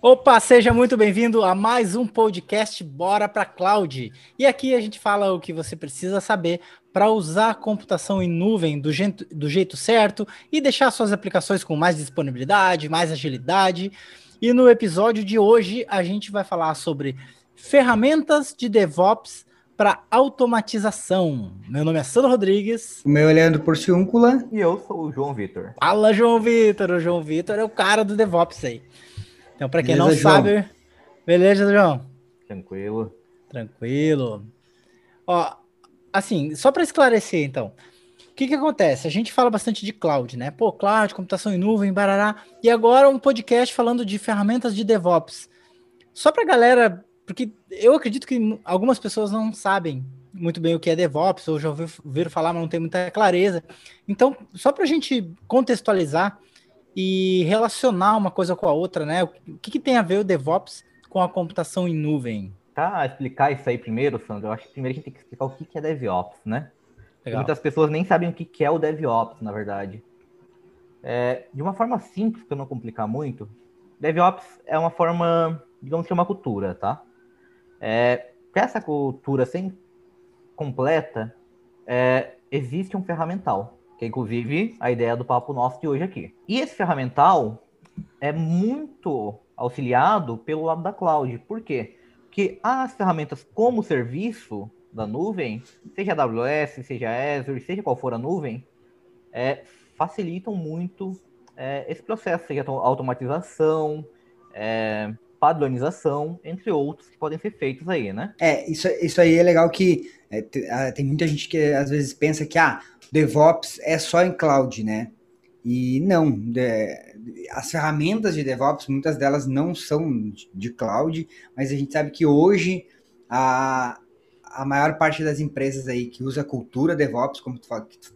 Opa, seja muito bem-vindo a mais um podcast Bora para Cloud. E aqui a gente fala o que você precisa saber para usar a computação em nuvem do jeito, do jeito certo e deixar suas aplicações com mais disponibilidade, mais agilidade. E no episódio de hoje a gente vai falar sobre ferramentas de DevOps para automatização. Meu nome é Sandro Rodrigues. O meu é Leandro Porciúncula. E eu sou o João Vitor. Fala, João Vitor. O João Vitor é o cara do DevOps aí. Então, para quem beleza, não João? sabe, beleza, João? Tranquilo. Tranquilo. Ó, assim, só para esclarecer, então, o que que acontece? A gente fala bastante de cloud, né? Pô, cloud, computação em nuvem, barará. E agora um podcast falando de ferramentas de DevOps. Só para galera, porque eu acredito que algumas pessoas não sabem muito bem o que é DevOps, ou já ouviram falar, mas não tem muita clareza. Então, só para a gente contextualizar, e relacionar uma coisa com a outra, né? O que, que tem a ver o DevOps com a computação em nuvem? Tá, explicar isso aí primeiro, Sandro, eu acho que primeiro a gente tem que explicar o que, que é DevOps, né? Muitas pessoas nem sabem o que, que é o DevOps, na verdade. É, de uma forma simples, para não complicar muito, DevOps é uma forma, digamos que é uma cultura, tá? É, para essa cultura ser completa, é, existe um ferramental que é inclusive a ideia do papo nosso de hoje aqui. E esse ferramental é muito auxiliado pelo lado da cloud. Por quê? Porque as ferramentas como serviço da nuvem, seja AWS, seja Azure, seja qual for a nuvem, é, facilitam muito é, esse processo, seja automatização, é, padronização, entre outros que podem ser feitos aí, né? É, isso, isso aí é legal que é, tem muita gente que às vezes pensa que ah, DevOps é só em cloud, né? E não, de, as ferramentas de DevOps, muitas delas não são de cloud, mas a gente sabe que hoje a, a maior parte das empresas aí que usa a cultura DevOps, como tu,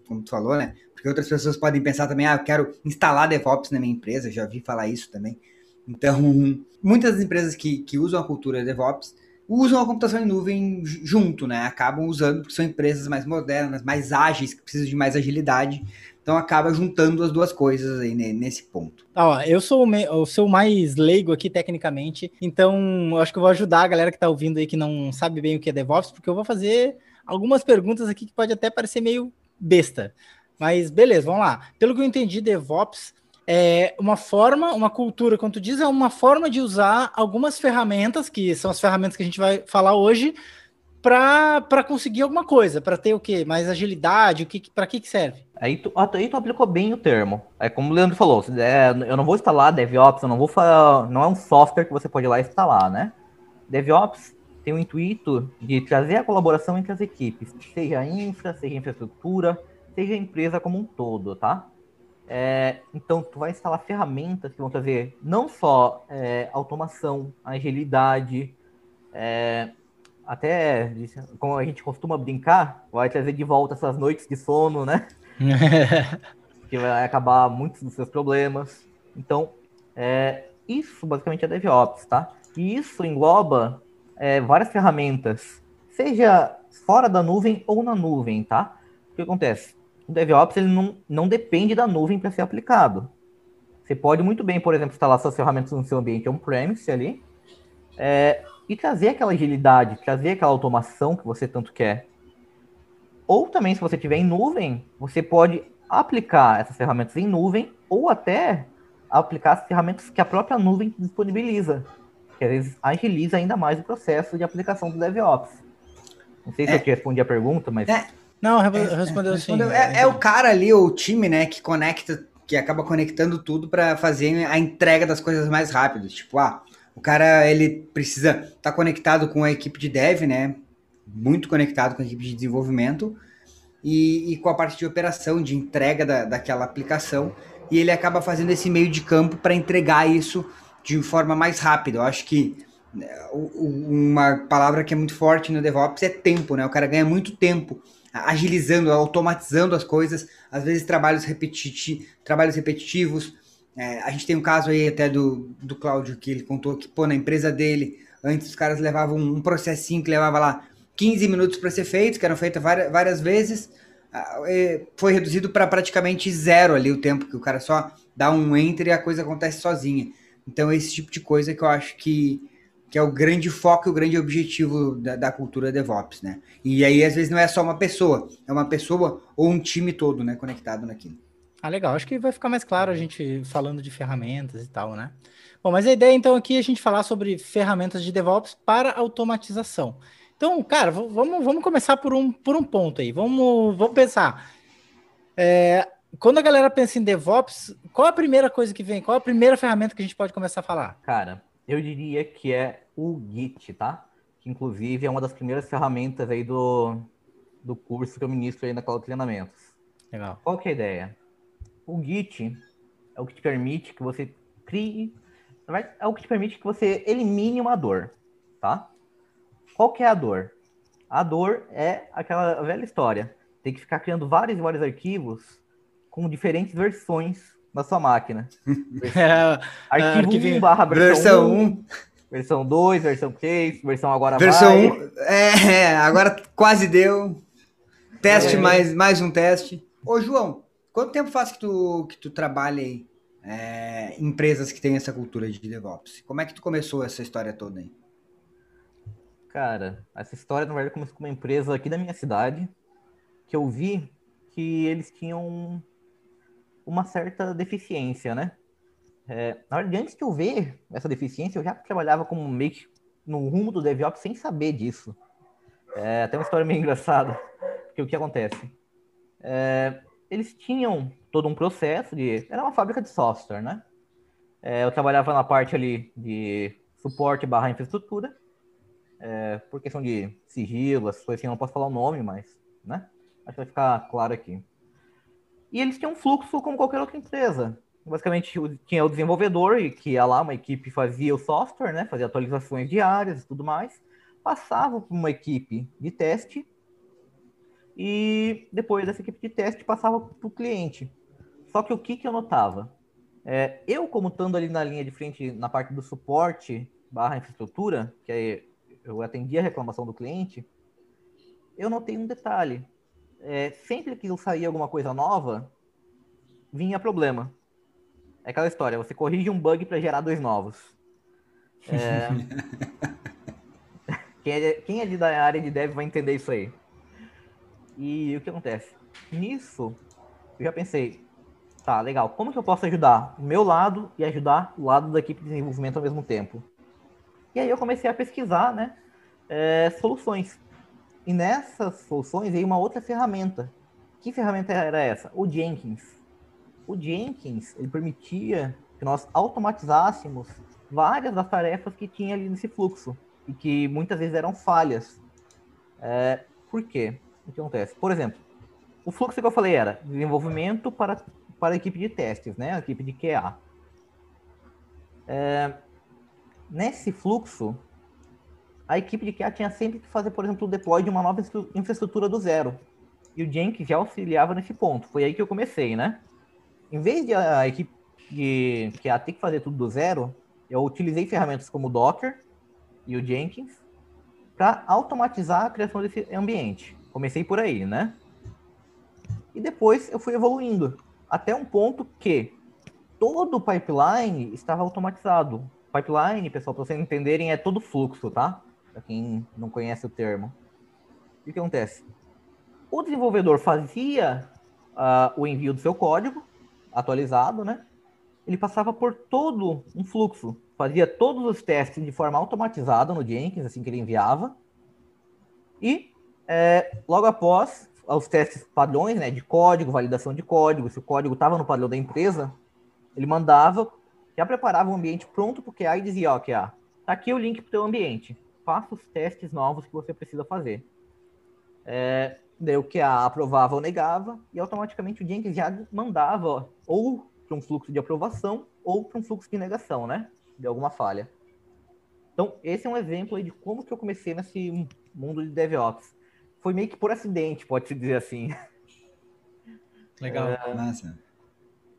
como tu falou, né? Porque outras pessoas podem pensar também, ah, eu quero instalar DevOps na minha empresa, já vi falar isso também. Então, muitas das empresas que, que usam a cultura DevOps usam a computação em nuvem junto, né? Acabam usando porque são empresas mais modernas, mais ágeis, que precisam de mais agilidade. Então acaba juntando as duas coisas aí nesse ponto. Ó, eu sou, o sou mais leigo aqui tecnicamente, então acho que eu vou ajudar a galera que tá ouvindo aí que não sabe bem o que é DevOps, porque eu vou fazer algumas perguntas aqui que pode até parecer meio besta. Mas beleza, vamos lá. Pelo que eu entendi, DevOps é uma forma, uma cultura, tu diz, é uma forma de usar algumas ferramentas, que são as ferramentas que a gente vai falar hoje, para conseguir alguma coisa, para ter o quê? Mais agilidade, o que, para que, que serve? Aí tu, aí tu aplicou bem o termo. É como o Leandro falou, é, eu não vou instalar DevOps, eu não vou não é um software que você pode ir lá instalar, né? DevOps tem o intuito de trazer a colaboração entre as equipes, seja infra, seja infraestrutura, seja empresa como um todo, tá? É, então, tu vai instalar ferramentas que vão trazer não só é, automação, agilidade, é, até, como a gente costuma brincar, vai trazer de volta essas noites de sono, né? que vai acabar muitos dos seus problemas. Então, é, isso basicamente é DevOps, tá? E isso engloba é, várias ferramentas, seja fora da nuvem ou na nuvem, tá? O que acontece? O DevOps ele não, não depende da nuvem para ser aplicado. Você pode muito bem, por exemplo, instalar suas ferramentas no seu ambiente on-premise ali é, e trazer aquela agilidade, trazer aquela automação que você tanto quer. Ou também, se você tiver em nuvem, você pode aplicar essas ferramentas em nuvem ou até aplicar as ferramentas que a própria nuvem disponibiliza, que às vezes agiliza ainda mais o processo de aplicação do DevOps. Não sei se é, eu te respondi a pergunta, mas. É, não, é, respondeu sim. É, é, o cara ali, o time, né, que conecta, que acaba conectando tudo para fazer a entrega das coisas mais rápido. Tipo, ah, o cara ele precisa estar tá conectado com a equipe de dev, né? Muito conectado com a equipe de desenvolvimento e, e com a parte de operação, de entrega da, daquela aplicação. E ele acaba fazendo esse meio de campo para entregar isso de forma mais rápida. Eu acho que né, uma palavra que é muito forte no DevOps é tempo, né? O cara ganha muito tempo agilizando, automatizando as coisas, às vezes trabalhos, repetiti trabalhos repetitivos. É, a gente tem um caso aí até do, do Cláudio que ele contou que, pô, na empresa dele, antes os caras levavam um processinho que levava lá 15 minutos para ser feito, que eram feitos várias, várias vezes, foi reduzido para praticamente zero ali o tempo, que o cara só dá um enter e a coisa acontece sozinha. Então, esse tipo de coisa que eu acho que, que é o grande foco e o grande objetivo da, da cultura DevOps, né? E aí, às vezes, não é só uma pessoa, é uma pessoa ou um time todo, né, conectado naquilo. Ah, legal. Acho que vai ficar mais claro a gente falando de ferramentas e tal, né? Bom, mas a ideia então aqui é a gente falar sobre ferramentas de DevOps para automatização. Então, cara, vamos, vamos começar por um, por um ponto aí. Vamos, vamos pensar. É, quando a galera pensa em DevOps, qual a primeira coisa que vem? Qual a primeira ferramenta que a gente pode começar a falar? Cara, eu diria que é o Git, tá? Que inclusive é uma das primeiras ferramentas aí do, do curso que eu ministro aí na Cloud Treinamentos. Legal. Qual que é a ideia? O Git é o que te permite que você crie, é o que te permite que você elimine uma dor, tá? Qual que é a dor? A dor é aquela velha história. Tem que ficar criando vários e vários arquivos com diferentes versões na sua máquina. É, arquivo é, 1 barra versão 1. Versão 2, versão 3, versão agora versão vai. 1, é, é, agora quase deu. Teste, é. mais, mais um teste. Ô, João, quanto tempo faz que tu, que tu trabalha aí? É, empresas que têm essa cultura de DevOps. Como é que tu começou essa história toda aí? Cara, essa história, na verdade, começou com uma empresa aqui da minha cidade, que eu vi que eles tinham uma certa deficiência, né? É, na verdade, antes de eu ver essa deficiência, eu já trabalhava como meio que no rumo do DevOps sem saber disso. É até uma história meio engraçada, porque o que acontece? É, eles tinham todo um processo de... Era uma fábrica de software, né? É, eu trabalhava na parte ali de suporte barra infraestrutura, é, por questão de sigilo, essas coisas assim, eu não posso falar o nome, mas, né? Acho que vai ficar claro aqui. E eles tinham um fluxo como qualquer outra empresa. Basicamente, tinha o desenvolvedor, que ia lá, uma equipe fazia o software, né? Fazia atualizações diárias e tudo mais. Passava para uma equipe de teste. E depois dessa equipe de teste, passava para o cliente. Só que o que, que eu notava? É, eu, como estando ali na linha de frente, na parte do suporte barra infraestrutura, que é eu atendi a reclamação do cliente, eu notei um detalhe. É, sempre que eu saía alguma coisa nova, vinha problema. É aquela história, você corrige um bug para gerar dois novos. É... quem, é, quem é de da área de dev vai entender isso aí. E o que acontece? Nisso, eu já pensei, tá, legal, como que eu posso ajudar o meu lado e ajudar o lado da equipe de desenvolvimento ao mesmo tempo? E aí eu comecei a pesquisar, né, é, soluções. E nessas soluções veio uma outra ferramenta. Que ferramenta era essa? O Jenkins. O Jenkins, ele permitia que nós automatizássemos várias das tarefas que tinha ali nesse fluxo e que muitas vezes eram falhas. É, por quê? O que acontece? Por exemplo, o fluxo que eu falei era desenvolvimento para, para a equipe de testes, né? A equipe de QA. É, nesse fluxo, a equipe de QA tinha sempre que fazer, por exemplo, o deploy de uma nova infraestrutura do zero. E o Jenkins já auxiliava nesse ponto. Foi aí que eu comecei, né? Em vez de a equipe de QA ter que fazer tudo do zero, eu utilizei ferramentas como o Docker e o Jenkins para automatizar a criação desse ambiente. Comecei por aí, né? E depois eu fui evoluindo até um ponto que todo o pipeline estava automatizado. Pipeline, pessoal, para vocês entenderem, é todo fluxo, tá? Para quem não conhece o termo. O que acontece? O desenvolvedor fazia uh, o envio do seu código atualizado, né? Ele passava por todo um fluxo, fazia todos os testes de forma automatizada no Jenkins, assim que ele enviava. E é, logo após os testes padrões, né, de código, validação de código, se o código estava no padrão da empresa, ele mandava já preparava o ambiente pronto para o QA e dizia, ó, QA, tá aqui o link para o teu ambiente. Faça os testes novos que você precisa fazer. É, daí o QA aprovava ou negava, e automaticamente o Jenkins já mandava ou para um fluxo de aprovação ou para um fluxo de negação, né? De alguma falha. Então, esse é um exemplo aí de como que eu comecei nesse mundo de DevOps. Foi meio que por acidente, pode-se dizer assim. Legal. É... Nossa.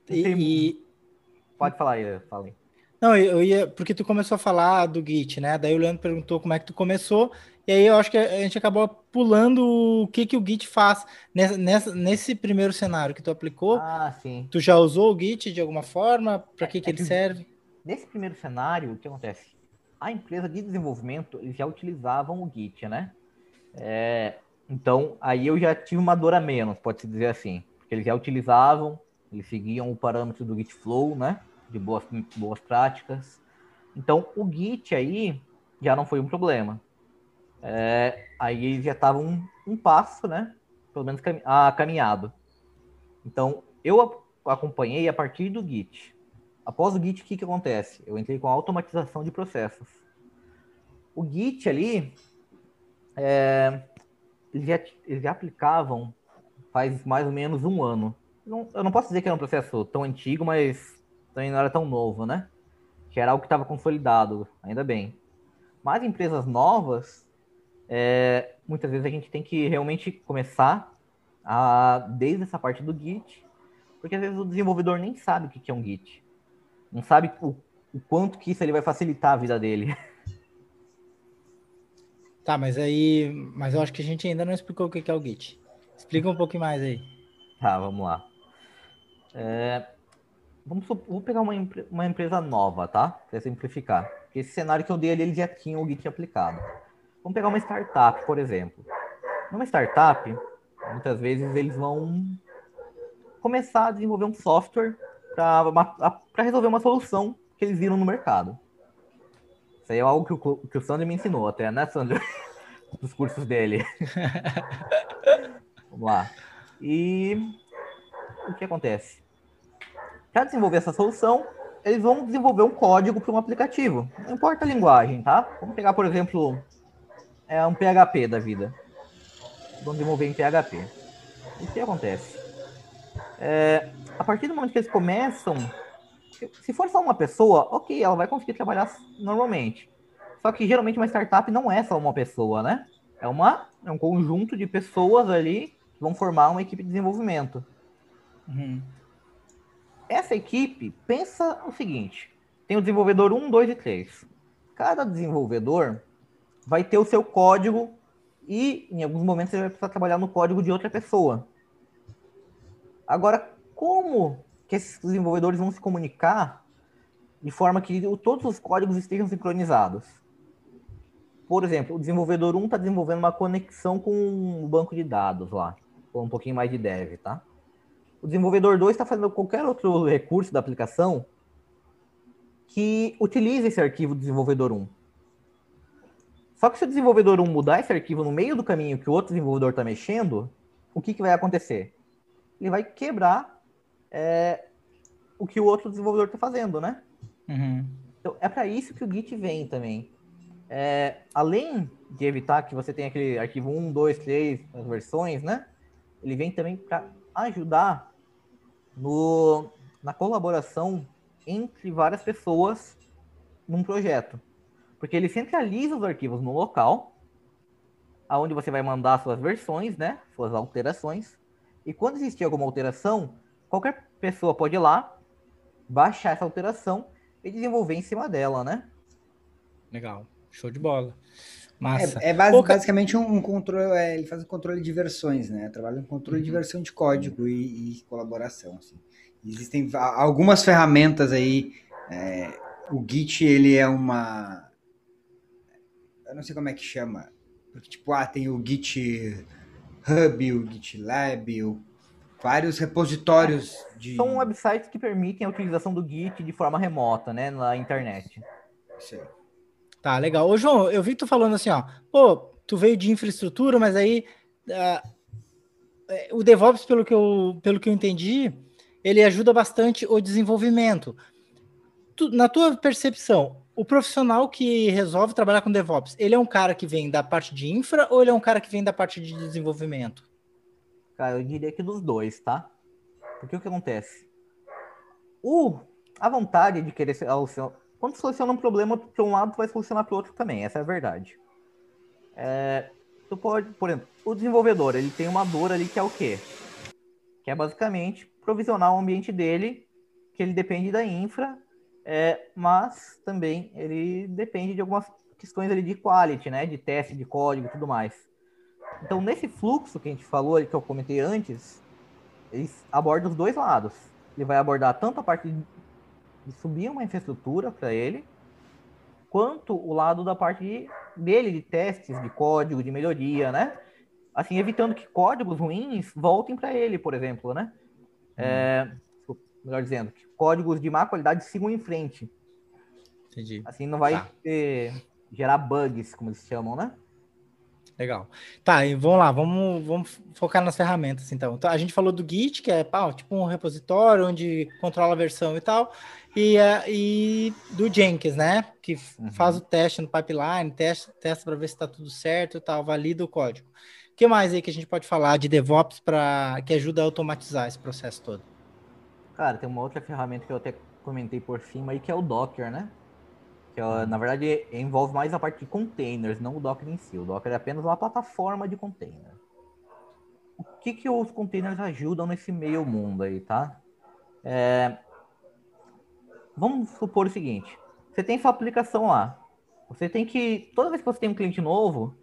E, e, Pode falar aí, falei. Não, eu ia, porque tu começou a falar do Git, né? Daí o Leandro perguntou como é que tu começou, e aí eu acho que a gente acabou pulando o que que o Git faz nessa, nessa nesse primeiro cenário que tu aplicou. Ah, sim. Tu já usou o Git de alguma forma? Para que que é ele serve? nesse primeiro cenário, o que acontece? A empresa de desenvolvimento, eles já utilizavam o Git, né? É, então, aí eu já tive uma dor a menos, pode-se dizer assim. Porque eles já utilizavam, eles seguiam o parâmetro do Git Flow, né? De boas, boas práticas. Então, o Git aí já não foi um problema. É, aí já estavam um, um, passo, né? Pelo menos cam a, caminhado. Então, eu acompanhei a partir do Git. Após o Git, o que, que acontece? Eu entrei com a automatização de processos. O Git ali, é, eles, já, eles já aplicavam faz mais ou menos um ano. Não, eu não posso dizer que era um processo tão antigo, mas também não era tão novo, né? Que era algo que estava consolidado, ainda bem. Mas empresas novas, é, muitas vezes a gente tem que realmente começar a, desde essa parte do Git, porque às vezes o desenvolvedor nem sabe o que é um Git. Não sabe o, o quanto que isso ele vai facilitar a vida dele. Tá, mas aí. Mas eu acho que a gente ainda não explicou o que é o Git. Explica um pouquinho mais aí. Tá, vamos lá. É, vamos, vou pegar uma, uma empresa nova, tá? Para simplificar. Porque esse cenário que eu dei ali, ele já tinha o Git aplicado. Vamos pegar uma startup, por exemplo. Numa startup, muitas vezes eles vão começar a desenvolver um software para resolver uma solução que eles viram no mercado. Isso aí é algo que o, que o Sandro me ensinou até, né, Sandro? Dos cursos dele. Vamos lá. E o que acontece? Para desenvolver essa solução, eles vão desenvolver um código para um aplicativo. Não importa a linguagem, tá? Vamos pegar, por exemplo, é um PHP da vida. Vamos desenvolver em PHP. O que acontece? É, a partir do momento que eles começam se for só uma pessoa, ok, ela vai conseguir trabalhar normalmente. Só que geralmente uma startup não é só uma pessoa, né? É, uma, é um conjunto de pessoas ali que vão formar uma equipe de desenvolvimento. Uhum. Essa equipe pensa o seguinte: tem o desenvolvedor 1, 2 e 3. Cada desenvolvedor vai ter o seu código e em alguns momentos ele vai precisar trabalhar no código de outra pessoa. Agora, como que esses desenvolvedores vão se comunicar de forma que todos os códigos estejam sincronizados. Por exemplo, o desenvolvedor 1 está desenvolvendo uma conexão com um banco de dados lá, com um pouquinho mais de dev, tá? O desenvolvedor 2 está fazendo qualquer outro recurso da aplicação que utilize esse arquivo do desenvolvedor 1. Só que se o desenvolvedor 1 mudar esse arquivo no meio do caminho que o outro desenvolvedor está mexendo, o que, que vai acontecer? Ele vai quebrar é, o que o outro desenvolvedor está fazendo, né? Uhum. Então, é para isso que o Git vem também. É, além de evitar que você tenha aquele arquivo 1, 2, 3, as versões, né? Ele vem também para ajudar no, na colaboração entre várias pessoas num projeto. Porque ele centraliza os arquivos no local, aonde você vai mandar suas versões, né? Suas alterações. E quando existir alguma alteração, qualquer pessoa pode ir lá, baixar essa alteração e desenvolver em cima dela, né? Legal, show de bola. Massa. É, é base, basicamente um, um controle, é, ele faz um controle de versões, né? Trabalha com controle uhum. de versão de código e, e colaboração. Assim. Existem algumas ferramentas aí. É, o Git ele é uma, eu não sei como é que chama, porque tipo, ah, tem o Git Hub, o GitLab, o vários repositórios de. São websites que permitem a utilização do Git de forma remota, né, na internet. Sim. Tá, legal. Ô, João, eu vi tu falando assim, ó, pô, tu veio de infraestrutura, mas aí uh, o DevOps, pelo que, eu, pelo que eu entendi, ele ajuda bastante o desenvolvimento. Tu, na tua percepção, o profissional que resolve trabalhar com DevOps, ele é um cara que vem da parte de infra ou ele é um cara que vem da parte de desenvolvimento? Cara, eu diria que dos dois, tá? Porque o que acontece? O, a vontade de querer solucionar. Quando soluciona um problema para um lado, tu vai solucionar para o outro também. Essa é a verdade. É, tu pode, por exemplo, o desenvolvedor, ele tem uma dor ali que é o quê? Que é basicamente provisionar o ambiente dele, que ele depende da infra, é, mas também ele depende de algumas questões ali de quality, né? De teste de código e tudo mais. Então, nesse fluxo que a gente falou, que eu comentei antes, ele aborda os dois lados. Ele vai abordar tanto a parte de subir uma infraestrutura para ele, quanto o lado da parte dele, de testes, de código, de melhoria, né? Assim, evitando que códigos ruins voltem para ele, por exemplo, né? É, melhor dizendo, que códigos de má qualidade sigam em frente. Entendi. Assim não vai Tá. ter- gerar bugs, como eles chamam, né? Legal. Tá, e vamos lá, vamos, vamos focar nas ferramentas, então. Então, A gente falou do Git, que é pá, tipo um repositório onde controla a versão e tal, e, é- e do Jenkins, né? Que Uhum. faz o teste no pipeline, testa, testa para ver se está tudo certo e tal, valida o código. O que mais aí que a gente pode falar de DevOps para que ajuda a automatizar esse processo todo? Cara, tem uma outra ferramenta que eu até comentei por cima aí, que é o Docker, né? Que ó, na verdade envolve mais a parte de containers, não o Docker em si. O Docker é apenas uma plataforma de container. O que, que os containers ajudam nesse meio mundo aí, tá? É, Vamos supor o seguinte: você tem sua aplicação lá. Você tem que. Toda vez que você tem um cliente novo,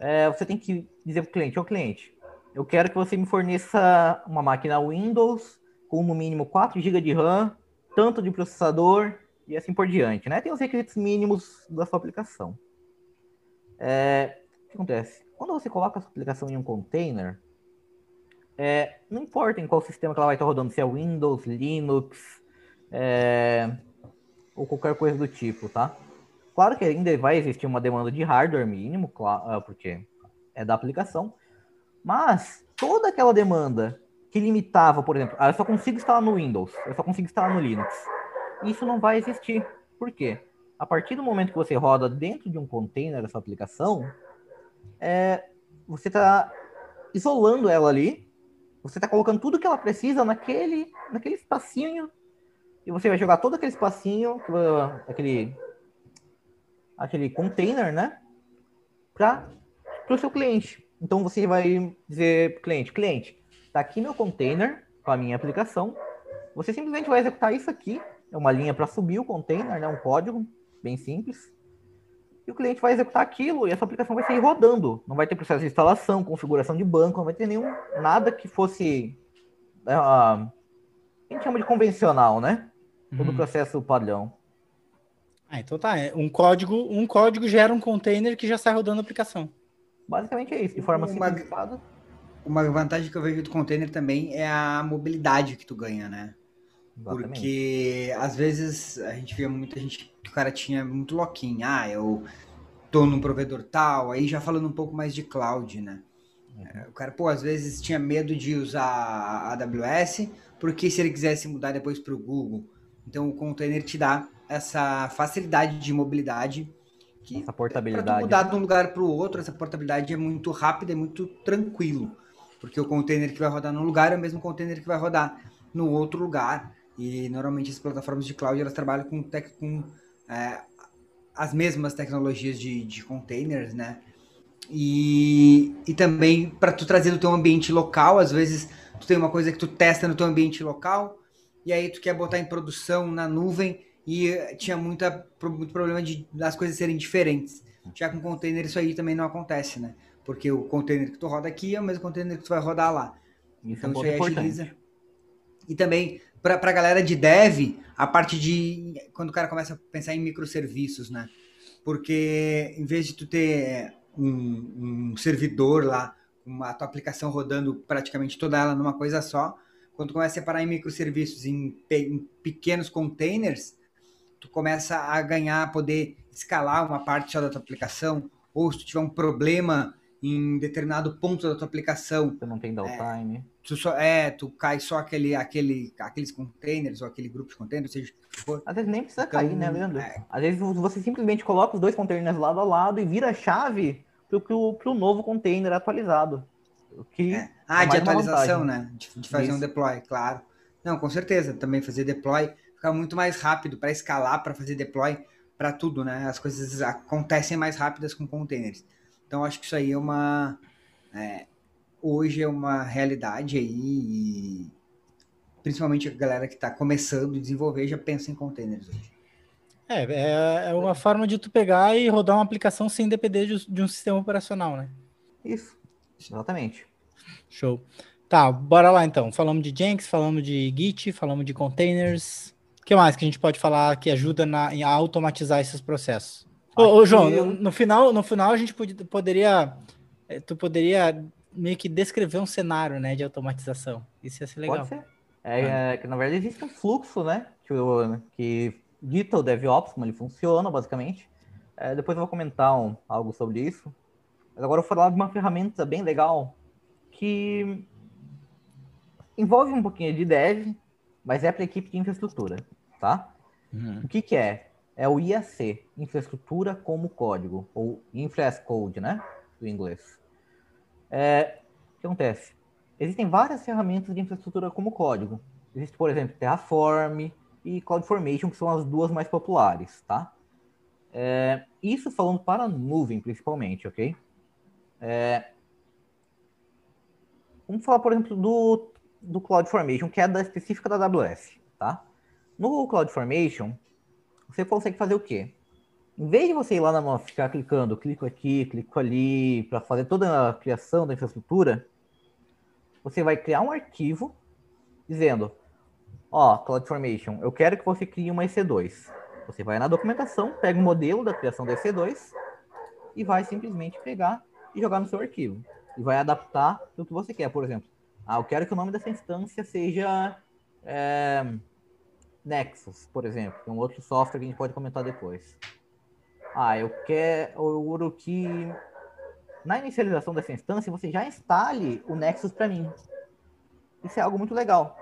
é, você tem que dizer para o cliente: Ô cliente, eu quero que você me forneça uma máquina Windows com no mínimo 4 GB de RAM, tanto de processador e assim por diante, né? Tem os requisitos mínimos da sua aplicação. É, o que acontece? Quando você coloca a sua aplicação em um container, é, não importa em qual sistema que ela vai estar rodando, se é Windows, Linux, é, ou qualquer coisa do tipo, tá? Claro que ainda vai existir uma demanda de hardware mínimo, claro, porque é da aplicação, mas toda aquela demanda que limitava, por exemplo, ah, eu só consigo instalar no Windows, eu só consigo instalar no Linux. Isso não vai existir. Por quê? A partir do momento que você roda dentro de um container essa aplicação, é, você está isolando ela ali, você está colocando tudo que ela precisa naquele, naquele espacinho, e você vai jogar todo aquele espacinho, aquele, aquele container, né? Para o seu cliente. Então você vai dizer cliente, cliente, Está aqui meu container com a minha aplicação. Você simplesmente vai executar isso aqui. É uma linha para subir o container, né? um código bem simples. E o cliente vai executar aquilo e essa aplicação vai sair rodando. Não vai ter processo de instalação, configuração de banco, não vai ter nenhum nada que fosse. Uh, a gente chama de convencional, né? Todo o Uhum. processo padrão. Ah, então tá. é Um código, um código gera um container que já sai rodando a aplicação. Basicamente é isso, de forma Uma- simplificada. Uma vantagem que eu vejo do container também é a mobilidade que tu ganha, né? Exatamente. Porque às vezes a gente via muita gente que o cara tinha muito lock-in. Ah, eu tô num provedor tal, aí já falando um pouco mais de cloud, né? É, O cara, pô, às vezes tinha medo de usar a AWS, porque se ele quisesse mudar depois para o Google. Então o container te dá essa facilidade de mobilidade que Essa para tu portabilidade. mudar de um lugar para o outro, essa portabilidade é muito rápida e muito tranquilo. Porque o container que vai rodar num lugar é o mesmo container que vai rodar no outro lugar. E normalmente as plataformas de cloud elas trabalham com, tec- com é, as mesmas tecnologias de, de containers, né? E, e também para tu trazer do teu ambiente local, às vezes tu tem uma coisa que tu testa no teu ambiente local e aí tu quer botar em produção na nuvem e eh, tinha muita, muito problema de das coisas serem diferentes. Já com container isso aí também não acontece, né? Porque o container que tu roda aqui é o mesmo container que tu vai rodar lá. É Então ponto isso aí importante. agiliza. E também, para a galera de dev, a parte de. Quando o cara começa a pensar em microserviços, né? Porque em vez de tu ter um, um servidor lá, uma tua aplicação rodando praticamente toda ela numa coisa só, quando tu começa a separar em microserviços, em, em pequenos containers, tu começa a ganhar, poder escalar uma parte só da tua aplicação, ou se tu tiver um problema em determinado ponto da tua aplicação, Você não tem downtime. Tu só é, tu cai só aquele, aquele, aqueles containers ou aquele grupo de containers, seja for. Às vezes nem precisa Então, cair, né, Leandro? é. Às vezes você simplesmente coloca os dois containers lado a lado e vira a chave pro, pro, pro novo container atualizado. O que É. Ah, É de atualização, vantagem. né? De, de fazer um Isso. deploy, claro. Não, com certeza. Também fazer deploy fica muito mais rápido para escalar, para fazer deploy, para tudo, né? As coisas acontecem mais rápidas com containers. Então, acho que isso aí é uma. é, hoje é uma realidade aí. E principalmente a galera que está começando a desenvolver já pensa em containers hoje. É, é, é uma forma de tu pegar e rodar uma aplicação sem depender de, de um sistema operacional, né? Isso. Exatamente. Show. Tá, bora lá então. Falamos de Jenkins, falamos de Git, falamos de containers. que mais que a gente pode falar que ajuda na, a automatizar esses processos? Ô, ô, João, no, no, final, no final a gente poderia, eh, tu poderia meio que descrever um cenário, né, de automatização. Isso ia ser legal. Pode ser. É, é, que na verdade existe um fluxo, né, que, que dita o DevOps, como ele funciona, basicamente. É, depois eu vou comentar um, algo sobre isso. Mas agora eu vou falar de uma ferramenta bem legal que envolve um pouquinho de dev, mas é para equipe de infraestrutura, tá? Uhum. O que, que é? É o IAC, Infraestrutura como Código, ou Infra as Code, né? Do inglês. É, o que acontece? Existem várias ferramentas de infraestrutura como código. Existe, por exemplo, Terraform e CloudFormation, que são as duas mais populares, tá? É, isso falando para nuvem, principalmente, ok? É, vamos falar, por exemplo, do, do CloudFormation, que é da específica da AWS, tá? No CloudFormation, você consegue fazer o quê? Em vez de você ir lá na mão, ficar clicando, clico aqui, clico ali, para fazer toda a criação da infraestrutura, você vai criar um arquivo dizendo, ó, CloudFormation, eu quero que você crie uma EC2. Você vai na documentação, pega o modelo da criação da EC2 e vai simplesmente pegar e jogar no seu arquivo. E vai adaptar o que você quer. Por exemplo, ah, eu quero que o nome dessa instância seja é, Nexus, por exemplo, é um outro software que a gente pode comentar depois. Ah, eu quero que na inicialização dessa instância você já instale o Nexus para mim. Isso é algo muito legal,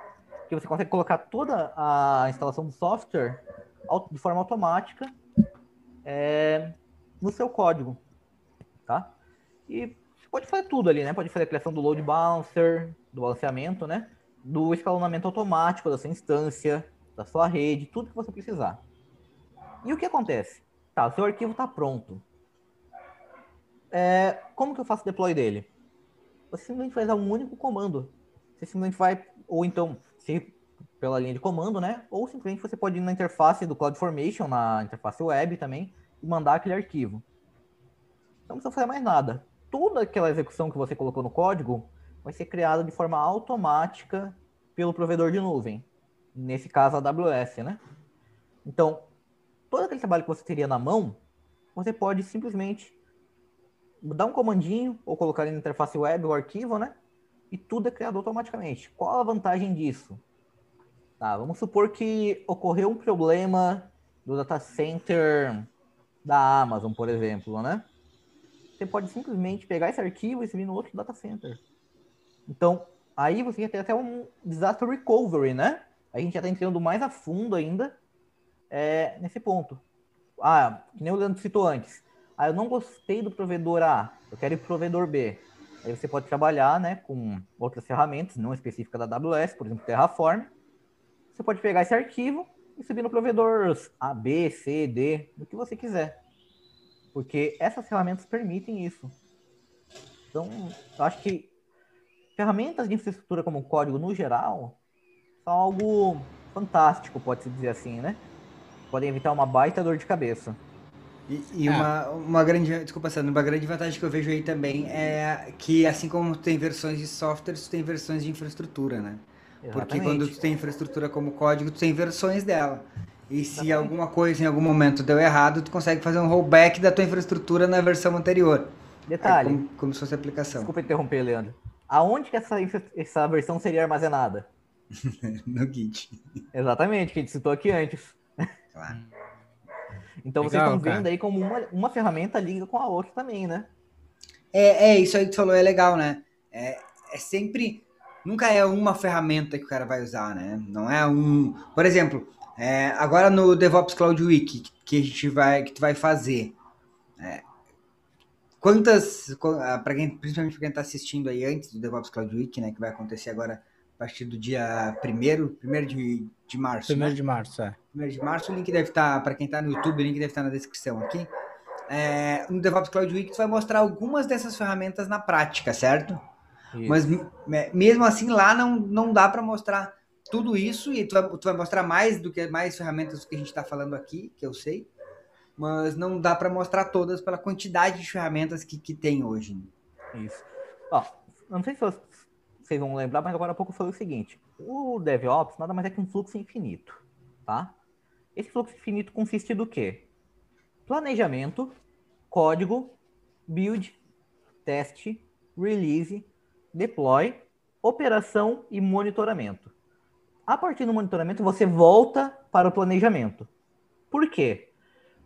que você consegue colocar toda a instalação do software de forma automática é, no seu código, tá? E você pode fazer tudo ali, né? Pode fazer a criação do load balancer, do balanceamento, né? Do escalonamento automático da sua instância, da sua rede, tudo que você precisar. E o que acontece? Tá, seu arquivo está pronto. É, como que eu faço deploy dele? Você simplesmente usar um único comando. Você simplesmente vai, ou então, se pela linha de comando, né? Ou simplesmente você pode ir na interface do CloudFormation, na interface web também, e mandar aquele arquivo. Não precisa fazer mais nada. Toda aquela execução que você colocou no código vai ser criada de forma automática pelo provedor de nuvem. Nesse caso, a AWS, né? Então, todo aquele trabalho que você teria na mão, você pode simplesmente dar um comandinho ou colocar na interface web o arquivo, né? E tudo é criado automaticamente. Qual a vantagem disso? Tá, vamos supor que ocorreu um problema do data center da Amazon, por exemplo, né? Você pode simplesmente pegar esse arquivo e subir no outro data center. Então, aí você tem até um disaster recovery, né? A gente já está entrando mais a fundo ainda é, nesse ponto. Ah, que nem o Leandro citou antes. Ah, eu não gostei do provedor A, eu quero ir pro provedor B. Aí você pode trabalhar né, com outras ferramentas, não específicas da AWS, por exemplo, Terraform. Você pode pegar esse arquivo e subir no provedor A, B, C, D, do que você quiser. Porque essas ferramentas permitem isso. Então, eu acho que ferramentas de infraestrutura como código no geral são algo fantástico, pode-se dizer assim, né? Podem evitar uma baita dor de cabeça. E, e é. uma, uma grande, desculpa, Sandro, uma grande vantagem que eu vejo aí também é que assim como tem versões de software, tu tem versões de infraestrutura, né? Exatamente. Porque quando tu tem infraestrutura como código, tu tem versões dela. E se Exatamente. alguma coisa em algum momento deu errado, tu consegue fazer um rollback da tua infraestrutura na versão anterior. Detalhe. como, como se fosse aplicação. Desculpa interromper, Leandro. Aonde que essa, essa versão seria armazenada? no Git. Exatamente, que a gente citou aqui antes. Claro. Então Legal, vocês estão vendo aí como uma, uma ferramenta liga com a outra também, né? É, é, isso aí que tu falou é legal, né? É, é sempre. Nunca é uma ferramenta que o cara vai usar, né? Não é um. Por exemplo, é, agora no DevOps Cloud Week que a gente vai, que tu vai fazer. É, quantas. Para quem, principalmente para quem está assistindo aí antes do DevOps Cloud Week, né? Que vai acontecer agora a partir do dia 1 de, de março. 1 né? de março, é. 1 de março, o link deve estar, tá, para quem está no YouTube, o link deve estar tá na descrição aqui. É, no DevOps Cloud Week, tu vai mostrar algumas dessas ferramentas na prática, certo? Isso. Mas mesmo assim, lá não, não dá para mostrar tudo isso e tu vai, tu vai mostrar mais do que mais ferramentas do que a gente está falando aqui, que eu sei, mas não dá para mostrar todas pela quantidade de ferramentas que, que tem hoje. Isso. Ó, não sei se vocês vão lembrar, mas agora há pouco eu falei o seguinte: o DevOps nada mais é que um fluxo infinito. tá? Esse fluxo infinito consiste do quê? Planejamento, código, build, teste, release, deploy, operação e monitoramento. A partir do monitoramento, você volta para o planejamento. Por quê?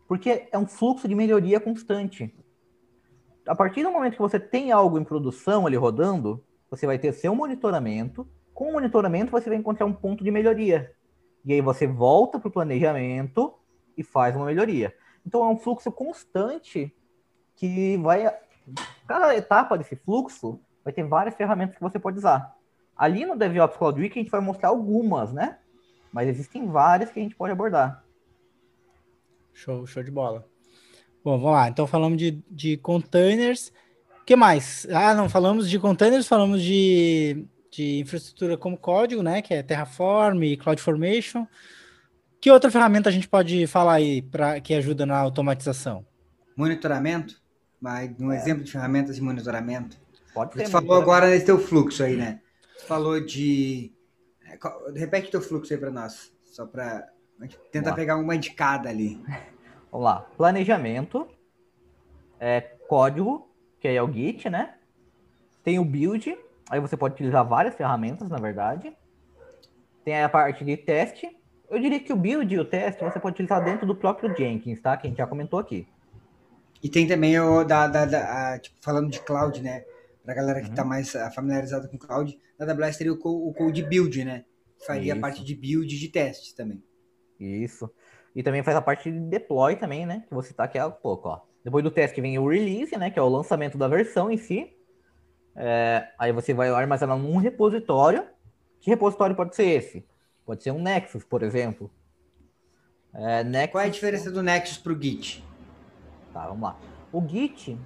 Porque é um fluxo de melhoria constante. A partir do momento que você tem algo em produção ali rodando, você vai ter seu monitoramento. Com o monitoramento, você vai encontrar um ponto de melhoria. E aí você volta para o planejamento e faz uma melhoria. Então é um fluxo constante que vai. Cada etapa desse fluxo vai ter várias ferramentas que você pode usar. Ali no DevOps Cloud Week a gente vai mostrar algumas, né? Mas existem várias que a gente pode abordar. Show, show de bola. Bom, vamos lá. Então falamos de, de containers. O que mais? Ah, não, falamos de containers, falamos de, de infraestrutura como código, né? Que é Terraform e CloudFormation. Que outra ferramenta a gente pode falar aí para que ajuda na automatização? Monitoramento? Vai um é. exemplo de ferramentas de monitoramento. Pode. Você falou agora nesse teu fluxo aí, né? Você falou de. É, repete teu fluxo aí para nós, só para tentar pegar uma de cada ali. Vamos lá. Planejamento, é, código, que aí é o Git, né? Tem o build, aí você pode utilizar várias ferramentas, na verdade. Tem a parte de teste. Eu diria que o build e o teste você pode utilizar dentro do próprio Jenkins, tá? Que a gente já comentou aqui. E tem também o da, da, da a, tipo, falando de cloud, né? Pra galera que tá uhum. mais ah, familiarizada com cloud, na AWS teria o, o code build, né? Faria Isso. a parte de build de testes também. Isso. E também faz a parte de deploy também, né? Que você tá aqui há pouco, ó. Depois do teste vem o release, né? Que é o lançamento da versão em si. É, aí você vai armazenar num repositório. Que repositório pode ser esse? Pode ser um Nexus, por exemplo. É, Nexus... Qual é a diferença do Nexus para o Git? Tá, vamos lá. O Git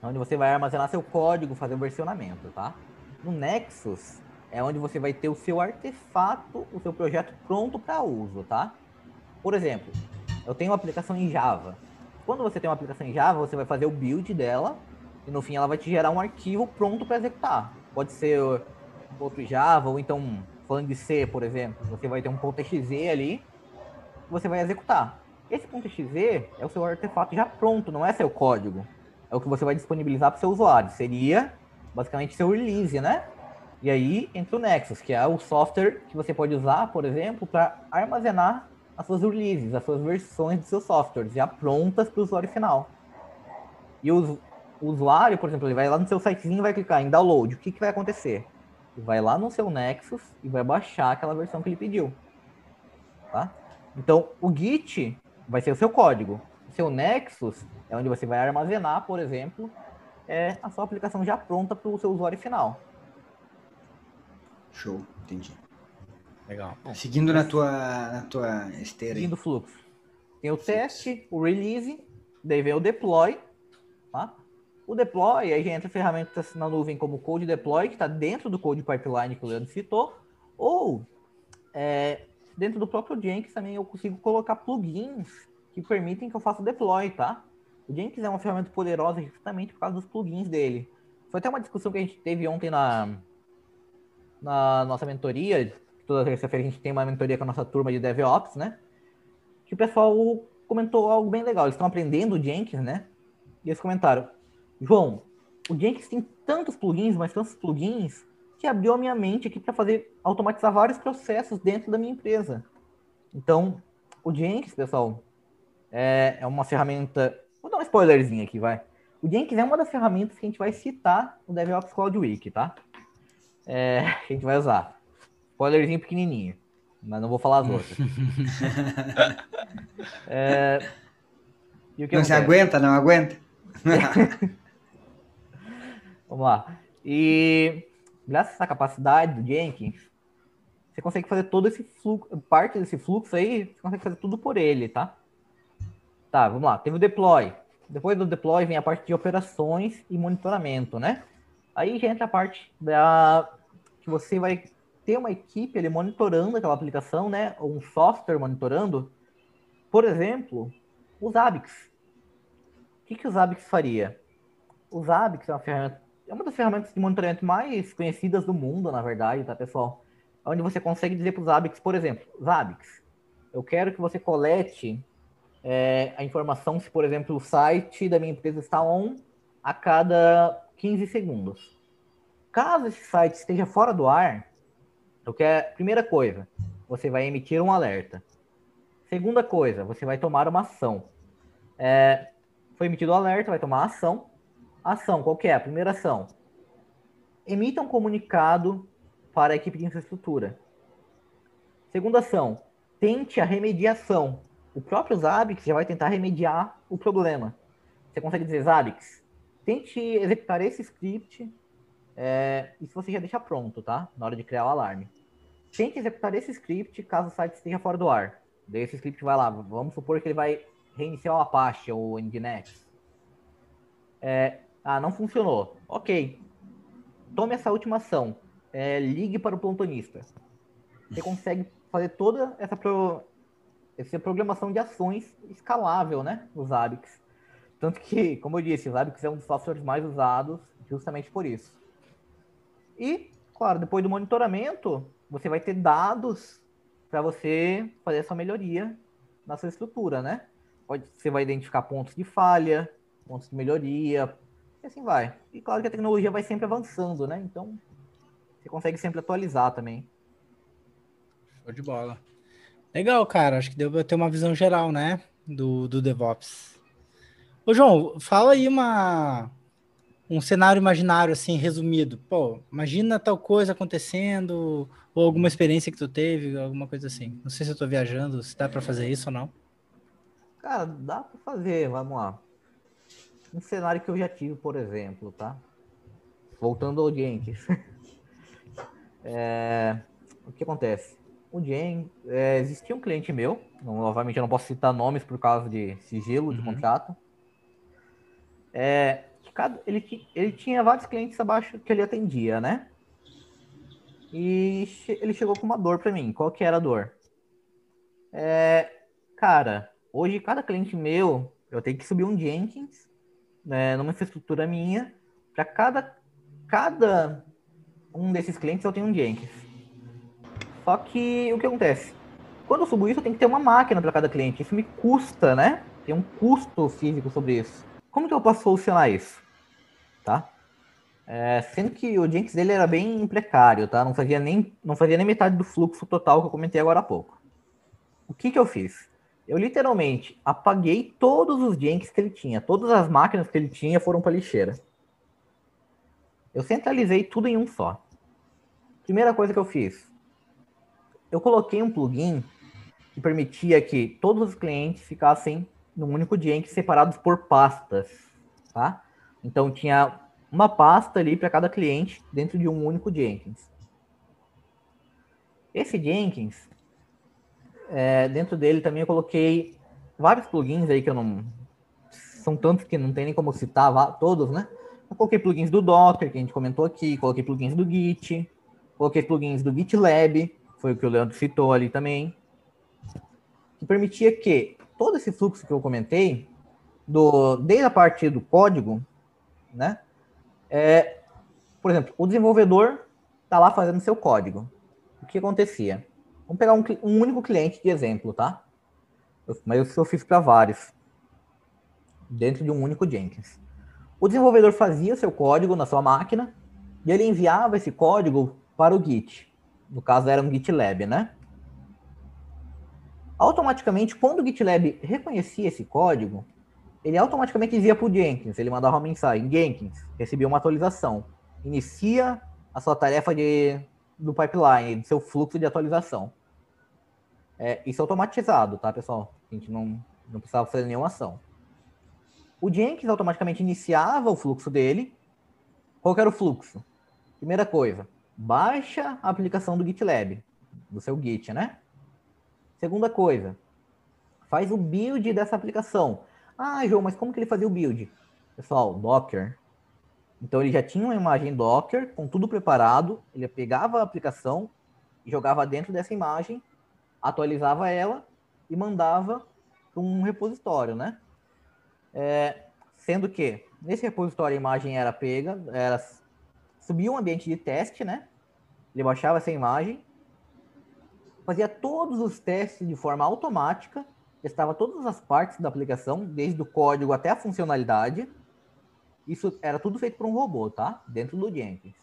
é onde você vai armazenar seu código, fazer o versionamento, tá? No Nexus é onde você vai ter o seu artefato, o seu projeto pronto para uso, tá? Por exemplo, eu tenho uma aplicação em Java. Quando você tem uma aplicação em Java, você vai fazer o build dela e no fim ela vai te gerar um arquivo pronto para executar. Pode ser outro Java ou então falando de C, por exemplo, você vai ter um .exe ali que você vai executar. Esse .exe é o seu artefato já pronto, não é seu código. É o que você vai disponibilizar para o seu usuário. Seria basicamente seu release, né? E aí entra o Nexus, que é o software que você pode usar, por exemplo, para armazenar as suas releases, as suas versões dos seus softwares já prontas para o usuário final. E o, usuário, por exemplo, ele vai lá no seu sitezinho e vai clicar em download. O que, que vai acontecer? Ele vai lá no seu Nexus e vai baixar aquela versão que ele pediu. Tá? Então, o Git vai ser o seu código. O seu Nexus é onde você vai armazenar, por exemplo, é a sua aplicação já pronta para o seu usuário final. Show, entendi. Legal. Bom, Seguindo na tua, na tua esteira. Seguindo o fluxo. Tem o teste, o release, daí vem o deploy. Tá? O deploy, aí entra ferramentas na nuvem como o Code Deploy, que está dentro do Code Pipeline que o Leandro citou, ou é, dentro do próprio Jenkins também eu consigo colocar plugins que permitem que eu faça o deploy, tá? O Jenkins é uma ferramenta poderosa justamente por causa dos plugins dele. Foi até uma discussão que a gente teve ontem na, na nossa mentoria, toda terça-feira a gente tem uma mentoria com a nossa turma de DevOps, né? Que o pessoal comentou algo bem legal. Eles estão aprendendo o Jenkins, né? E eles comentaram: João, o Jenkins tem tantos plugins, mas tantos plugins, que abriu a minha mente aqui para fazer automatizar vários processos dentro da minha empresa. Então, o Jenkins, pessoal, é, é uma ferramenta. Vou dar um spoilerzinho aqui, vai. O Jenkins é uma das ferramentas que a gente vai citar no DevOps Cloud Week, tá? É, a gente vai usar. Spoilerzinho pequenininho, mas não vou falar as outras. é... não se aguenta, não aguenta? Vamos lá. E graças a essa capacidade do Jenkins, você consegue fazer todo esse fluxo, parte desse fluxo aí, você consegue fazer tudo por ele, tá? Tá, vamos lá. Teve o deploy. Depois do deploy vem a parte de operações e monitoramento, né? Aí já entra a parte da que você vai ter uma equipe ali monitorando aquela aplicação, né? Ou um software monitorando. Por exemplo, os Zabbix. O que, que o Zabbix faria? O Zabbix é uma ferramenta, é uma das ferramentas de monitoramento mais conhecidas do mundo, na verdade, tá, pessoal? Onde você consegue dizer para os Zabbix, por exemplo, Zabbix, eu quero que você colete é, a informação se, por exemplo, o site da minha empresa está on a cada 15 segundos. Caso esse site esteja fora do ar, eu quero, primeira coisa, você vai emitir um alerta. Segunda coisa, você vai tomar uma ação. É, foi emitido o alerta, vai tomar ação. Ação, qual que é? A primeira ação. Emita um comunicado para a equipe de infraestrutura. Segunda ação, tente a remediação. O próprio Zabbix já vai tentar remediar o problema. Você consegue dizer, Zabbix, tente executar esse script, é, isso você já deixa pronto, tá? Na hora de criar o alarme. Tente executar esse script caso o site esteja fora do ar. Daí esse script vai lá, vamos supor que ele vai reiniciar o Apache ou o Nginx. É, ah, não funcionou. Ok. Tome essa última ação. É, ligue para o plantonista. Você consegue fazer toda essa, pro, essa programação de ações escalável, né? Nos Zabbix. Tanto que, como eu disse, o Zabbix é um dos softwares mais usados justamente por isso. E, claro, depois do monitoramento, você vai ter dados para você fazer essa melhoria na sua estrutura, né? Pode, você vai identificar pontos de falha, pontos de melhoria, e assim vai. E claro que a tecnologia vai sempre avançando, né? Então, você consegue sempre atualizar também. Show de bola. Legal, cara. Acho que deu para ter uma visão geral, né? Do, do DevOps. Ô, João, fala aí uma, um cenário imaginário, assim, resumido. Pô, imagina tal coisa acontecendo, ou alguma experiência que tu teve, alguma coisa assim. Não sei se eu tô viajando, se dá para fazer isso ou não. Cara, dá para fazer, vamos lá. Um cenário que eu já tive, por exemplo, tá? Voltando ao Jenkins. é, o que acontece? O Jenkins, é, existia um cliente meu, novamente eu não posso citar nomes por causa de sigilo uhum. de contrato. É, cada, ele, ele tinha vários clientes abaixo que ele atendia, né? E ele chegou com uma dor para mim. Qual que era a dor? É, cara, Hoje, cada cliente meu, eu tenho que subir um Jenkins né, numa infraestrutura minha. Para cada, cada um desses clientes, eu tenho um Jenkins. Só que o que acontece? Quando eu subo isso, eu tenho que ter uma máquina para cada cliente. Isso me custa, né? Tem um custo físico sobre isso. Como que eu posso solucionar isso? Tá? É, sendo que o Jenkins dele era bem precário, tá? Não fazia nem, não fazia nem metade do fluxo total que eu comentei agora há pouco. O que que eu fiz? Eu literalmente apaguei todos os Jenkins que ele tinha. Todas as máquinas que ele tinha foram para lixeira. Eu centralizei tudo em um só. Primeira coisa que eu fiz. Eu coloquei um plugin que permitia que todos os clientes ficassem num único Jenkins separados por pastas, tá? Então tinha uma pasta ali para cada cliente dentro de um único Jenkins. Esse Jenkins, é, dentro dele também eu coloquei vários plugins aí que eu não. São tantos que não tem nem como citar todos, né? Eu coloquei plugins do Docker, que a gente comentou aqui, coloquei plugins do Git, coloquei plugins do GitLab, foi o que o Leandro citou ali também, que permitia que todo esse fluxo que eu comentei, do, desde a parte do código, né? É, por exemplo, o desenvolvedor está lá fazendo seu código. O que acontecia? Vamos pegar um, um único cliente de exemplo, tá? Eu, mas eu fiz para vários. Dentro de um único Jenkins. O desenvolvedor fazia seu código na sua máquina e ele enviava esse código para o Git. No caso, era um GitLab, né? Automaticamente, quando o GitLab reconhecia esse código, ele automaticamente dizia para o Jenkins, ele mandava uma mensagem, Jenkins, recebeu uma atualização. Inicia a sua tarefa de do pipeline, do seu fluxo de atualização. É, isso é automatizado, tá, pessoal? A gente não, não precisava fazer nenhuma ação. O Jenkins automaticamente iniciava o fluxo dele. Qual era o fluxo? Primeira coisa, baixa a aplicação do GitLab, do seu Git, né? Segunda coisa, faz o build dessa aplicação. Ah, João, mas como que ele fazia o build? Pessoal, Docker então ele já tinha uma imagem Docker com tudo preparado, ele pegava a aplicação jogava dentro dessa imagem, atualizava ela e mandava para um repositório, né? É, sendo que nesse repositório a imagem era pega, era subia um ambiente de teste, né? Ele baixava essa imagem, fazia todos os testes de forma automática, testava todas as partes da aplicação, desde o código até a funcionalidade. Isso era tudo feito por um robô, tá? Dentro do Jenkins.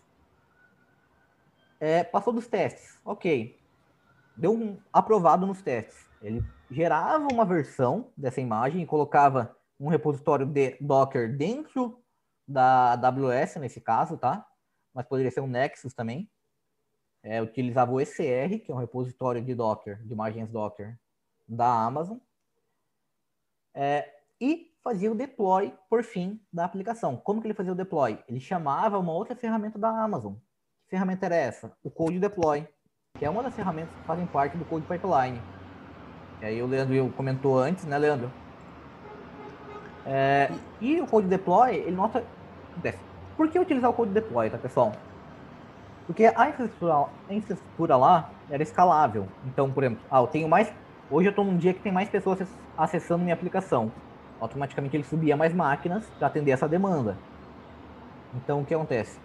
É, passou dos testes, ok. Deu um aprovado nos testes. Ele gerava uma versão dessa imagem e colocava um repositório de Docker dentro da AWS, nesse caso, tá? Mas poderia ser um Nexus também. É, utilizava o ECR, que é um repositório de Docker, de imagens Docker da Amazon. É, e fazia o deploy, por fim, da aplicação. Como que ele fazia o deploy? Ele chamava uma outra ferramenta da Amazon. Que ferramenta era essa? O Code Deploy, que é uma das ferramentas que fazem parte do Code Pipeline. E aí o Leandro comentou antes, né, Leandro? É, e o Code Deploy, ele nota... Por que utilizar o Code Deploy, tá, pessoal? Porque a infraestrutura, a infraestrutura lá era escalável. Então, por exemplo, ah, eu tenho mais... Hoje eu estou num dia que tem mais pessoas acessando minha aplicação. Automaticamente ele subia mais máquinas para atender essa demanda. Então, o que acontece?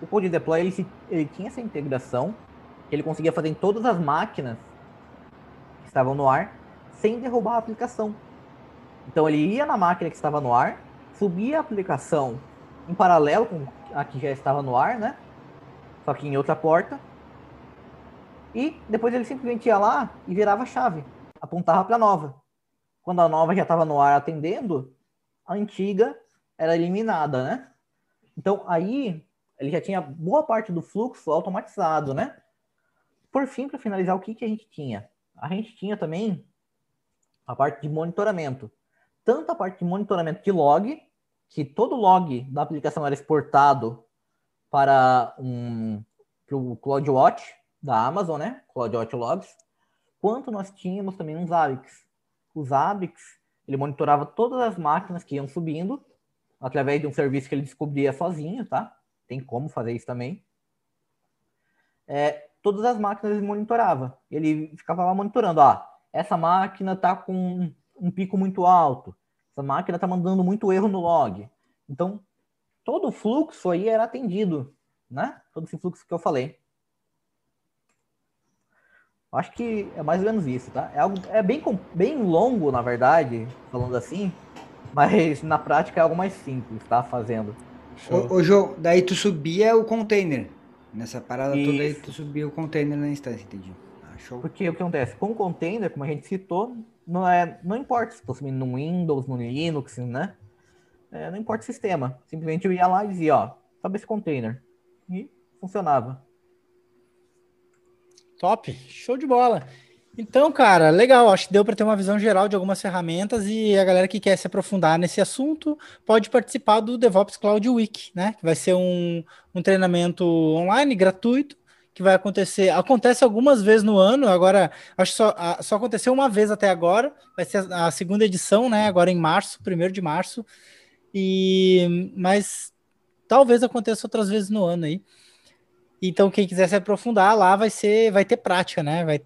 O Code Deploy, ele, ele tinha essa integração que ele conseguia fazer em todas as máquinas que estavam no ar sem derrubar a aplicação. Então ele ia na máquina que estava no ar, subia a aplicação em paralelo com a que já estava no ar, né? Só que em outra porta. E depois ele simplesmente ia lá e virava a chave, apontava para a nova. Quando a nova já estava no ar atendendo, a antiga era eliminada, né? Então aí ele já tinha boa parte do fluxo automatizado, né? Por fim, para finalizar, o que, que a gente tinha? A gente tinha também a parte de monitoramento. Tanto a parte de monitoramento de log, que todo log da aplicação era exportado para um o CloudWatch da Amazon, né? CloudWatch Logs, quanto nós tínhamos também uns ABICs. Os ABICs, ele monitorava todas as máquinas que iam subindo através de um serviço que ele descobria sozinho, tá? Tem como fazer isso também. É, todas as máquinas ele monitorava. Ele ficava lá monitorando, ah, essa máquina está com um pico muito alto, essa máquina está mandando muito erro no log. Então, todo o fluxo aí era atendido, né? Todo esse fluxo que eu falei. Acho que é mais ou menos isso, tá? É, algo, é bem, bem longo, na verdade, falando assim, mas na prática é algo mais simples, tá? Fazendo. Ô, ô João, daí tu subia o container. Nessa parada Isso. toda aí, tu subiu o container na instância, entendi. Ah, show. Porque o que acontece? Com o container, como a gente citou, não, é, não importa se estou subindo no Windows, no Linux, né? É, não importa o sistema. Simplesmente eu ia lá e dizia, ó, sobe esse container. E funcionava. Top, show de bola. Então, cara, legal. Acho que deu para ter uma visão geral de algumas ferramentas e a galera que quer se aprofundar nesse assunto pode participar do DevOps Cloud Week, né? Que vai ser um, um treinamento online gratuito que vai acontecer. Acontece algumas vezes no ano. Agora, acho que só, só aconteceu uma vez até agora. Vai ser a, a segunda edição, né? Agora em março, primeiro de março. E mas talvez aconteça outras vezes no ano aí. Então, quem quiser se aprofundar lá vai ser, vai ter prática, né? Vai,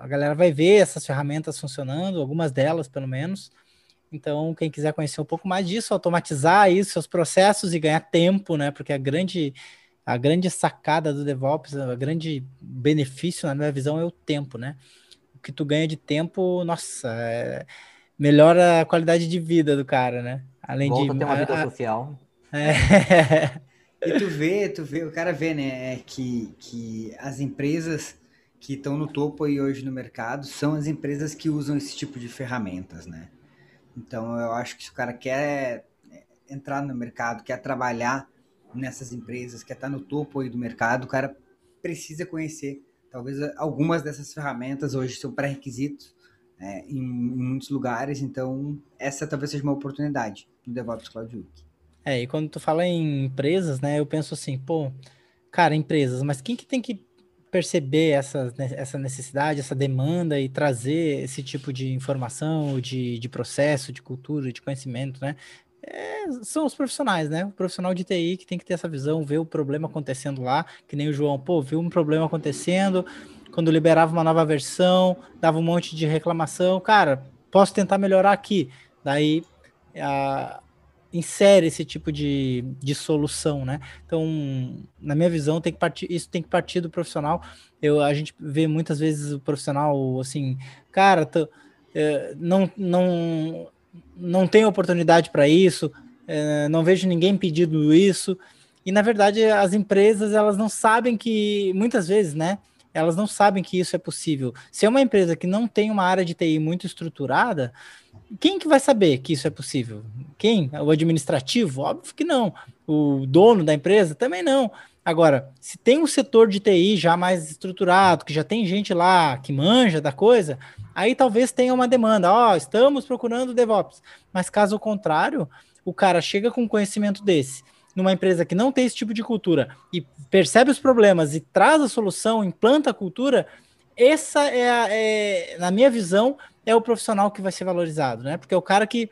a galera vai ver essas ferramentas funcionando, algumas delas pelo menos. Então, quem quiser conhecer um pouco mais disso, automatizar isso, seus processos e ganhar tempo, né? Porque a grande, a grande sacada do DevOps, a grande benefício na minha visão é o tempo, né? O que tu ganha de tempo, nossa, é, melhora a qualidade de vida do cara, né? Além Volta de ter uma vida a, social. É. E tu vê, tu vê, o cara vê, né, é que, que as empresas que estão no topo aí hoje no mercado são as empresas que usam esse tipo de ferramentas, né? Então eu acho que se o cara quer entrar no mercado, quer trabalhar nessas empresas, quer estar no topo aí do mercado, o cara precisa conhecer. Talvez algumas dessas ferramentas hoje são pré-requisitos né, em, em, muitos lugares, então essa talvez seja uma oportunidade no DevOps Cloud Week. É, e quando tu fala em empresas, né, eu penso assim, pô, cara, empresas, mas quem que tem que perceber essa, essa necessidade, essa demanda e trazer esse tipo de informação, de, de processo, de cultura, de conhecimento, né? É, são os profissionais, né? O profissional de TI que tem que ter essa visão, ver o problema acontecendo lá, que nem o João, pô, viu um problema acontecendo, quando liberava uma nova versão, dava um monte de reclamação, cara, posso tentar melhorar aqui. Daí a, insere esse tipo de, de solução, né? Então, na minha visão, tem que partir, isso tem que partir do profissional. Eu, a gente vê muitas vezes o profissional assim, cara, tô, é, não, não, não tem oportunidade para isso, é, não vejo ninguém pedindo isso. E na verdade, as empresas elas não sabem que muitas vezes, né? Elas não sabem que isso é possível. Se é uma empresa que não tem uma área de TI muito estruturada, quem que vai saber que isso é possível? Quem? O administrativo? Óbvio que não. O dono da empresa? Também não. Agora, se tem um setor de TI já mais estruturado, que já tem gente lá que manja da coisa, aí talvez tenha uma demanda. Ó, oh, estamos procurando DevOps. Mas caso contrário, o cara chega com conhecimento desse numa empresa que não tem esse tipo de cultura e percebe os problemas e traz a solução, implanta a cultura, essa é, a, é na minha visão, é o profissional que vai ser valorizado, né? Porque é o cara que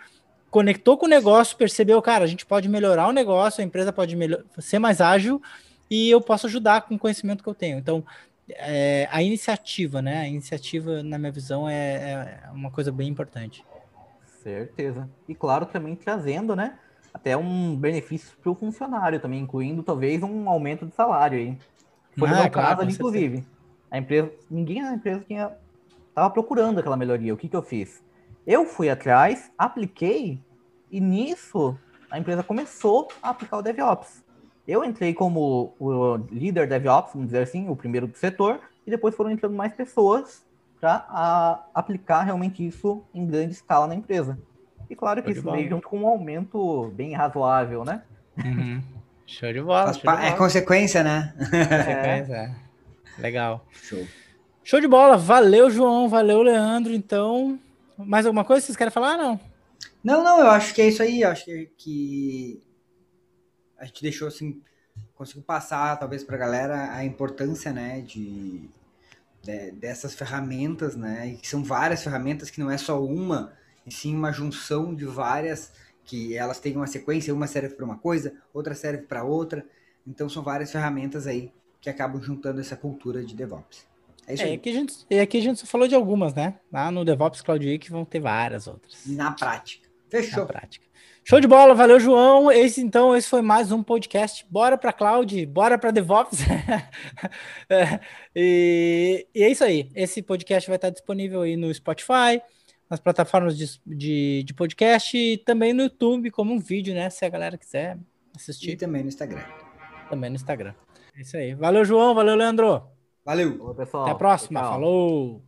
conectou com o negócio, percebeu, cara, a gente pode melhorar o negócio, a empresa pode ser mais ágil e eu posso ajudar com o conhecimento que eu tenho. Então, é, a iniciativa, né? A iniciativa, na minha visão, é, é uma coisa bem importante. Certeza. E claro, também trazendo, né? Até um benefício para o funcionário também, incluindo talvez um aumento de salário aí. Foi ah, no claro, caso ali, inclusive. A empresa, ninguém na empresa tinha Tava procurando aquela melhoria. O que, que eu fiz? Eu fui atrás, apliquei, e nisso a empresa começou a aplicar o DevOps. Eu entrei como o líder DevOps, vamos dizer assim, o primeiro do setor, e depois foram entrando mais pessoas para aplicar realmente isso em grande escala na empresa. E claro que isso veio junto com um aumento bem razoável, né? Uhum. Show de bola. Show de é bola. É consequência, né? Consequência, é. Legal. Show. Show de bola. Valeu, João. Valeu, Leandro. Então, mais alguma coisa que vocês querem falar? Não. Não, não, eu acho que é isso aí. Acho que, que a gente deixou assim, conseguiu passar talvez para a galera a importância, né, de, de, dessas ferramentas, né, e que são várias ferramentas que não é só uma, e sim uma junção de várias que elas têm uma sequência, uma serve para uma coisa, outra serve para outra. Então são várias ferramentas aí que acabam juntando essa cultura de DevOps. É isso é, Aqui a, gente, aqui a gente só falou de algumas, né? Lá no DevOps Cloud Week vão ter várias outras. Na prática. Fechou. Na prática. Show de bola, valeu, João. Esse então, esse foi mais um podcast. Bora para cloud, bora para DevOps. é, e, e, é isso aí. Esse podcast vai estar disponível aí no Spotify, nas plataformas de, de, de, podcast e também no YouTube como um vídeo, né? Se a galera quiser assistir. E também no Instagram. Também no Instagram. É isso aí. Valeu, João. Valeu, Leandro. Valeu. Olá, pessoal. Até a próxima. Tchau. Falou.